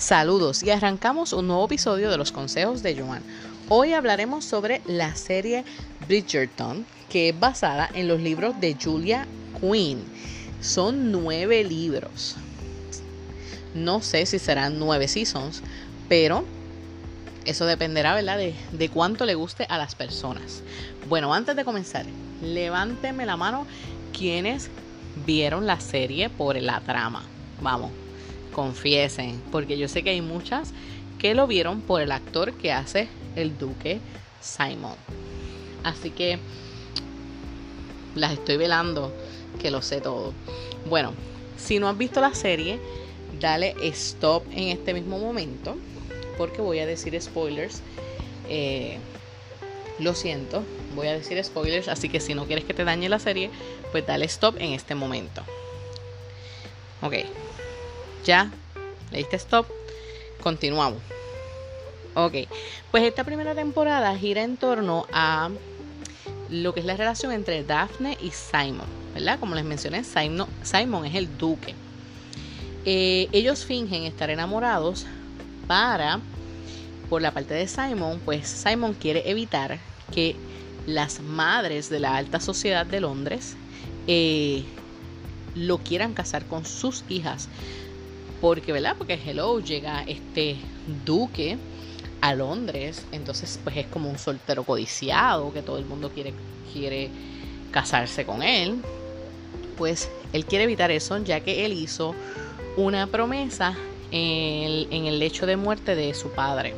Saludos y arrancamos un nuevo episodio de los consejos de Joan. Hoy hablaremos sobre la serie Bridgerton, que es basada en los libros de Julia Quinn. Son nueve libros. No sé si serán nueve seasons, pero eso dependerá, ¿verdad?, de, de, cuánto le guste a las personas. Bueno, antes de comenzar, levánteme la mano quienes vieron la serie por la trama. Vamos, confiesen, porque yo sé que hay muchas que lo vieron por el actor que hace el duque Simon. Así que las estoy velando, que lo sé todo. Bueno, si no has visto la serie, dale stop en este mismo momento, porque voy a decir spoilers. Eh, lo siento, voy a decir spoilers, así que si no quieres que te dañe la serie, pues dale stop en este momento. Ok, ya, le diste stop, continuamos. Ok, pues esta primera temporada gira en torno a lo que es la relación entre Daphne y Simon, ¿verdad? Como les mencioné, Simon, Simon es el duque. Eh, ellos fingen estar enamorados para, por la parte de Simon, pues Simon quiere evitar que las madres de la alta sociedad de Londres eh, lo quieran casar con sus hijas. Porque, ¿verdad? Porque hello, llega este duque a Londres, entonces pues es como un soltero codiciado que todo el mundo quiere, quiere casarse con él. Pues él quiere evitar eso ya que él hizo una promesa en el, lecho de muerte de su padre.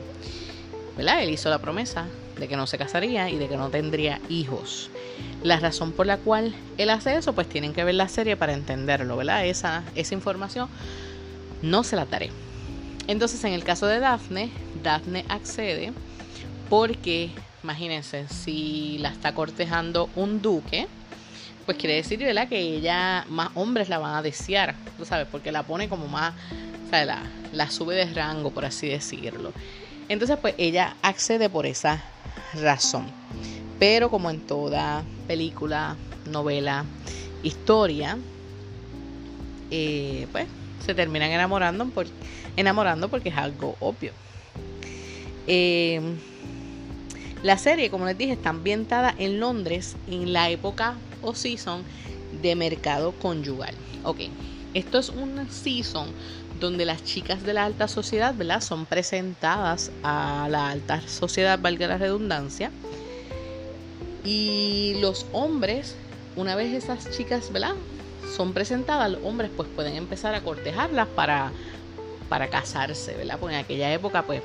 ¿Verdad? Él hizo la promesa de que no se casaría y de que no tendría hijos. La razón por la cual él hace eso, pues tienen que ver la serie para entenderlo, ¿verdad? Esa, esa información no se la daré. Entonces, en el caso de Daphne, Daphne accede porque, imagínense, si la está cortejando un duque, pues quiere decir, ¿verdad? Que ella, más hombres la van a desear, tú sabes, porque la pone como más, o sea, la, la sube de rango, por así decirlo. Entonces, pues ella accede por esa razón. Pero como en toda película, novela, historia, eh, pues se terminan enamorando, por, enamorando porque es algo obvio. Eh, la serie, como les dije, está ambientada en Londres en la época o season de mercado conyugal. Ok, esto es un season donde las chicas de la alta sociedad, ¿verdad? Son presentadas a la alta sociedad, valga la redundancia. Y los hombres, una vez esas chicas, ¿verdad? Son presentadas, los hombres pues pueden empezar a cortejarlas para, para casarse, ¿verdad? Porque en aquella época, pues,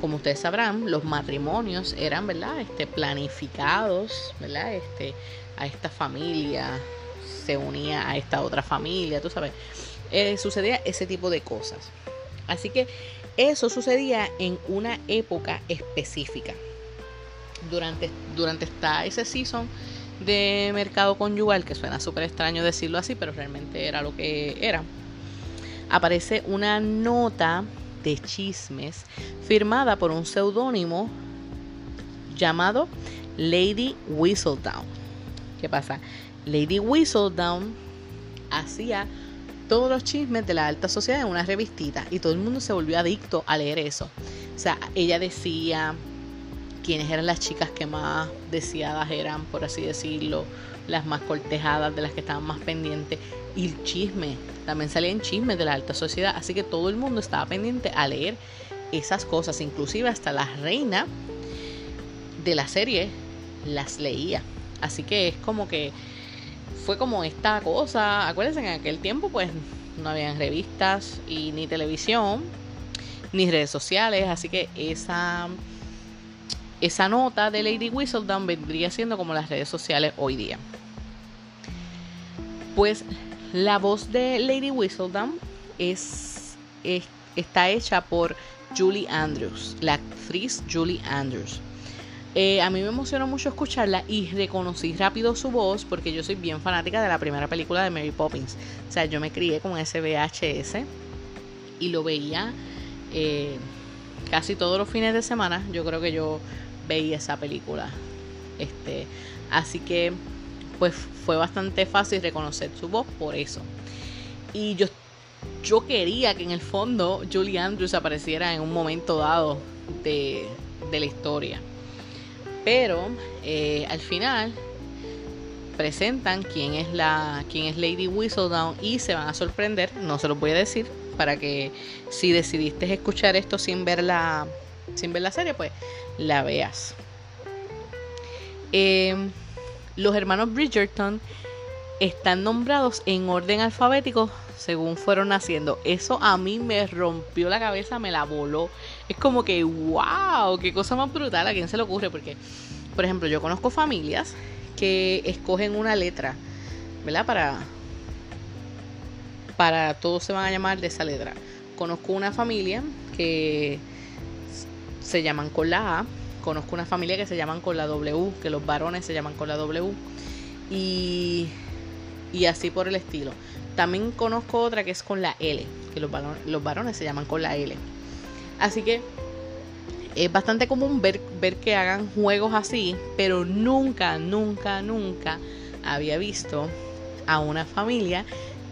como ustedes sabrán, los matrimonios eran, ¿verdad? Este, planificados, ¿verdad? Este, a esta familia se unía a esta otra familia, tú sabes. Eh, sucedía ese tipo de cosas. Así que eso sucedía en una época específica. Durante, durante esta, ese season de mercado conyugal, que suena súper extraño decirlo así, pero realmente era lo que era, aparece una nota de chismes firmada por un seudónimo llamado Lady Whistledown. ¿Qué pasa? Lady Whistledown hacía todos los chismes de la alta sociedad en una revistita y todo el mundo se volvió adicto a leer eso. O sea, ella decía quiénes eran las chicas que más deseadas eran, por así decirlo, las más cortejadas, de las que estaban más pendientes. Y el chisme, también salían chismes de la alta sociedad, así que todo el mundo estaba pendiente a leer esas cosas, inclusive hasta la reina de la serie las leía. Así que es como que fue como esta cosa, acuérdense que en aquel tiempo pues no habían revistas y ni televisión, ni redes sociales, así que esa esa nota de Lady Whistledown vendría siendo como las redes sociales hoy día. Pues la voz de Lady Whistledown es, está hecha por Julie Andrews, la actriz Julie Andrews. Eh, a mí me emocionó mucho escucharla y reconocí rápido su voz porque yo soy bien fanática de la primera película de Mary Poppins. O sea, yo me crié con ese VHS y lo veía eh, casi todos los fines de semana. Yo creo que yo veía esa película. Este, así que pues fue bastante fácil reconocer su voz por eso. Y yo yo quería que en el fondo Julie Andrews apareciera en un momento dado de, de la historia. Pero eh, al final presentan quién es la quién es Lady Whistledown y se van a sorprender, no se los voy a decir para que si decidiste escuchar esto sin ver la sin ver la serie, pues la veas. Em, los hermanos Bridgerton están nombrados en orden alfabético según fueron naciendo. Eso a mí me rompió la cabeza, me la voló. Es como que, wow, qué cosa más brutal. ¿A quién se le ocurre? Porque, por ejemplo, yo conozco familias que escogen una letra, ¿verdad? Para, para todos se van a llamar de esa letra. Conozco una familia que se llaman con la A. Conozco una familia que se llaman con la W, que los varones se llaman con la W. Y, y así por el estilo. También conozco otra que es con la L, que los varones, los varones se llaman con la L. Así que es bastante común ver, ver que hagan juegos así, pero nunca, nunca, nunca había visto a una familia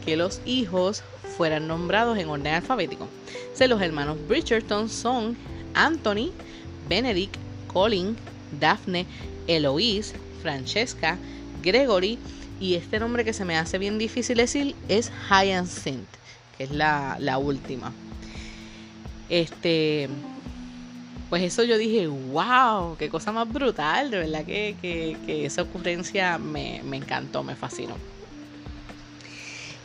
que los hijos fueran nombrados en orden alfabético. Se los hermanos Bridgerton son Anthony, Benedict, Colin, Daphne, Eloise, Francesca, Gregory y este nombre que se me hace bien difícil decir es Hyacinth, que es la, la última. Este, pues eso yo dije, wow, qué cosa más brutal, de verdad que, que, esa ocurrencia me, me, encantó, me fascinó.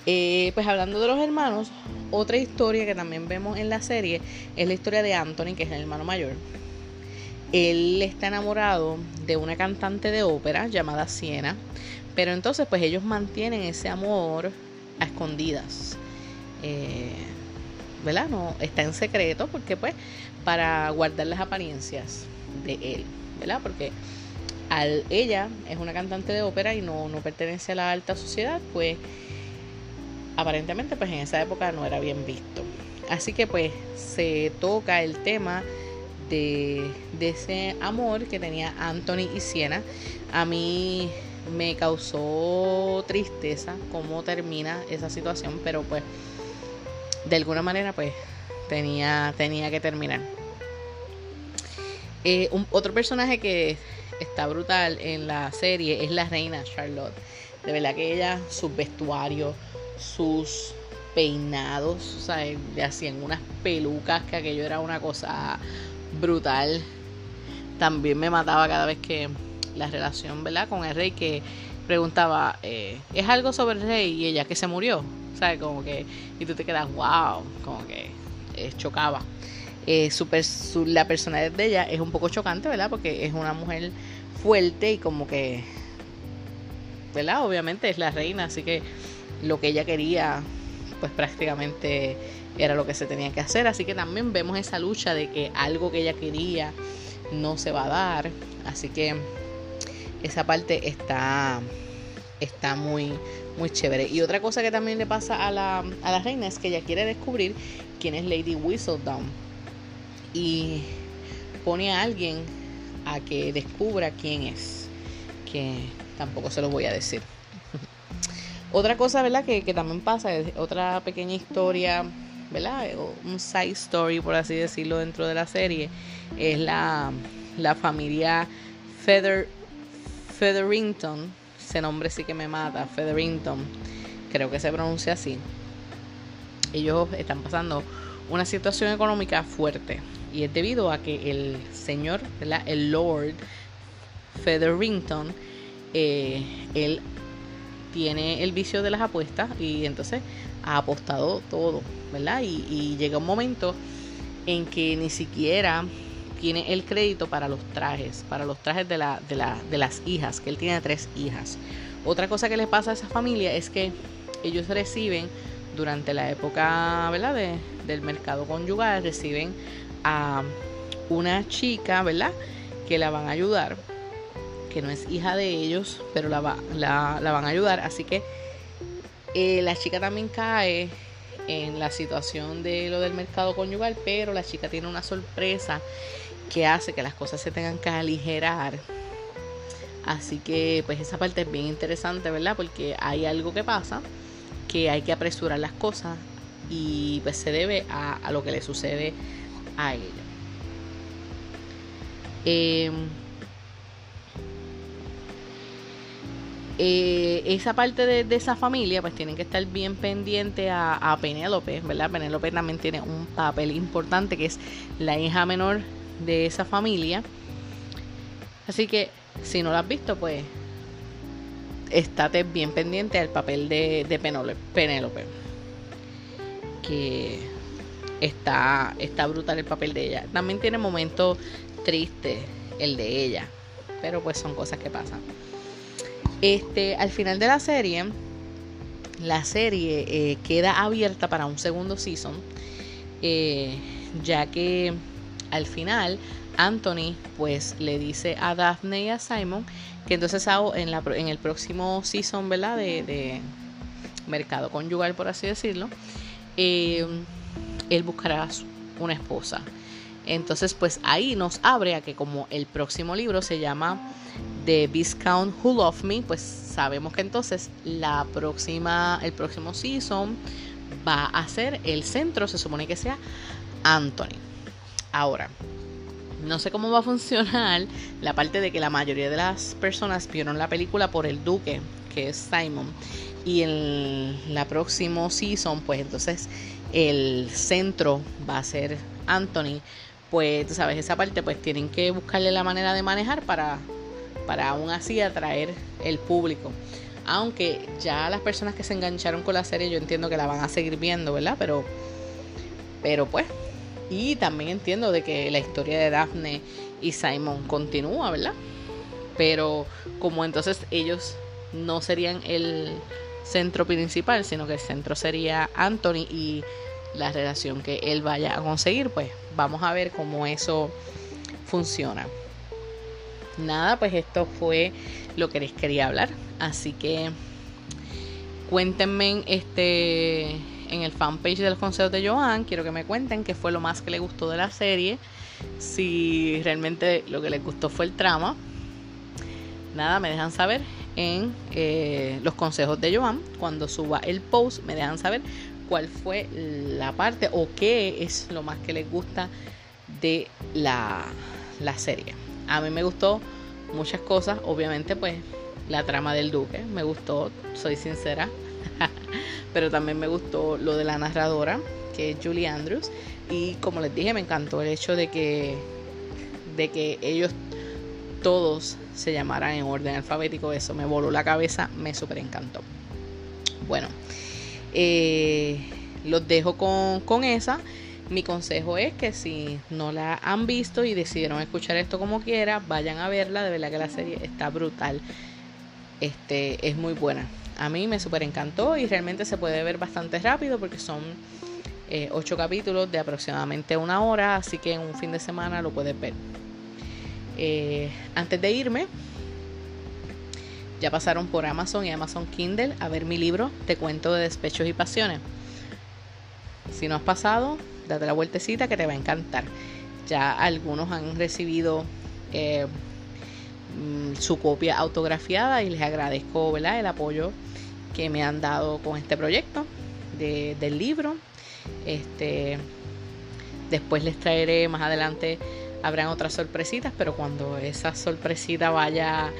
Eh, pues hablando de los hermanos, otra historia que también vemos en la serie es la historia de Anthony, que es el hermano mayor. Él está enamorado de una cantante de ópera llamada Siena, pero entonces pues ellos mantienen ese amor a escondidas. Eh, ¿Verdad? No, está en secreto porque pues para guardar las apariencias de él, ¿verdad? Porque al ella es una cantante de ópera y no, no pertenece a la alta sociedad, pues aparentemente pues en esa época no era bien visto. Así que pues se toca el tema de, ese amor que tenía Anthony y Siena. A mí me causó tristeza cómo termina esa situación, pero pues de alguna manera pues tenía, tenía que terminar. Eh, otro personaje que está brutal en la serie es la reina Charlotte. De verdad que ella, sus vestuarios, sus peinados, o sea, le hacían unas pelucas que aquello era una cosa brutal. También me mataba cada vez que la relación, ¿verdad? Con el rey que preguntaba, eh, ¿es algo sobre el rey y ella que se murió? ¿Sabes? Como que, y tú te quedas, wow, como que eh, chocaba. Eh, la personalidad de ella es un poco chocante, ¿verdad? Porque es una mujer fuerte y como que, ¿verdad? Obviamente es la reina, así que lo que ella quería, pues prácticamente era lo que se tenía que hacer. Así que también vemos esa lucha de que algo que ella quería no se va a dar. Así que esa parte está, está muy, muy chévere. Y otra cosa que también le pasa a la, a la reina es que ella quiere descubrir quién es Lady Whistledown. Y pone a alguien a que descubra quién es. Que tampoco se lo voy a decir. Otra cosa, ¿verdad? Que, que también pasa, es otra pequeña historia, ¿verdad? Un side story, por así decirlo, dentro de la serie. Es la, la familia Feather Featherington, ese nombre sí que me mata, Featherington, creo que se pronuncia así. Ellos están pasando una situación económica fuerte y es debido a que el señor, el Lord Featherington, eh, él tiene el vicio de las apuestas y entonces ha apostado todo, ¿verdad? Y, llega un momento en que ni siquiera tiene el crédito para los trajes, para los trajes de, la, de, la, de las hijas, que él tiene tres hijas. Otra cosa que le pasa a esa familia es que ellos reciben durante la época ¿verdad? del mercado conyugal, reciben a una chica, ¿verdad? Que la van a ayudar, que no es hija de ellos, pero la, va, la, van a ayudar. Así que eh, la chica también cae en la situación de lo del mercado conyugal, pero la chica tiene una sorpresa que hace que las cosas se tengan que aligerar. Así que pues esa parte es bien interesante, ¿verdad? Porque hay algo que pasa que hay que apresurar las cosas y pues se debe a, lo que le sucede a ella. Em, eh, esa parte de, esa familia, pues tienen que estar bien pendiente a, a Penélope, ¿verdad? Penélope también tiene un papel importante que es la hija menor de esa familia. Así que si no lo has visto, pues estate bien pendiente al papel de, de Penélope. Que está, está brutal el papel de ella. También tiene momentos tristes el de ella. Pero pues son cosas que pasan. Este, al final de la serie, la serie eh, queda abierta para un segundo season, eh, ya que al final Anthony pues le dice a Daphne y a Simon que entonces en, la, en el próximo season, ¿verdad? De, mercado conyugal, por así decirlo, eh, él buscará una esposa. Entonces, pues ahí nos abre a que como el próximo libro se llama The Viscount Who Loved Me, pues sabemos que entonces la próxima, el próximo season va a ser el centro, se supone que sea Anthony. Ahora, no sé cómo va a funcionar la parte de que la mayoría de las personas vieron la película por el duque, que es Simon. Y en la próxima season, pues entonces el centro va a ser Anthony pues tú sabes, esa parte pues tienen que buscarle la manera de manejar para, para aún así atraer el público. Aunque ya las personas que se engancharon con la serie yo entiendo que la van a seguir viendo, ¿verdad? Pero, pero pues, y también entiendo de que la historia de Daphne y Simon continúa, ¿verdad? Pero como entonces ellos no serían el centro principal, sino que el centro sería Anthony y la relación que él vaya a conseguir, pues vamos a ver cómo eso funciona. Nada, pues esto fue lo que les quería hablar. Así que cuéntenme este en el fanpage de los consejos de Joan. Quiero que me cuenten qué fue lo más que les gustó de la serie. Si realmente lo que les gustó fue el trama. Nada, me dejan saber en eh, los consejos de Joan. Cuando suba el post, me dejan saber cuál fue la parte o qué es lo más que les gusta de la, serie. A mí me gustó muchas cosas, obviamente pues la trama del duque, me gustó, soy sincera, pero también me gustó lo de la narradora, que es Julie Andrews, y como les dije, me encantó el hecho de que, de que ellos todos se llamaran en orden alfabético, eso me voló la cabeza, me súper encantó. Bueno, eh, los dejo con, esa. Mi consejo es que si no la han visto y decidieron escuchar esto como quiera, vayan a verla. De verdad que la serie está brutal. Este, es muy buena. A mí me súper encantó y realmente se puede ver bastante rápido porque son eh, ocho capítulos de aproximadamente una hora. Así que en un fin de semana lo puedes ver. Eh, antes de irme, ya pasaron por Amazon y Amazon Kindle a ver mi libro Te cuento de despechos y pasiones. Si no has pasado, date la vueltecita que te va a encantar. Ya algunos han recibido eh, mm, su copia autografiada y les agradezco el apoyo que me han dado con este proyecto del libro. Este, después les traeré más adelante, habrán otras sorpresitas, pero cuando esa sorpresita vaya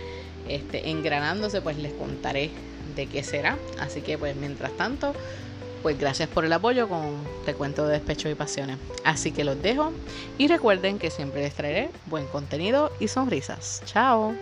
este, engranándose, pues les contaré de qué será. Así que pues mientras tanto, pues gracias por el apoyo con Te cuento de despechos y pasiones. Así que los dejo y recuerden que siempre les traeré buen contenido y sonrisas. Chao.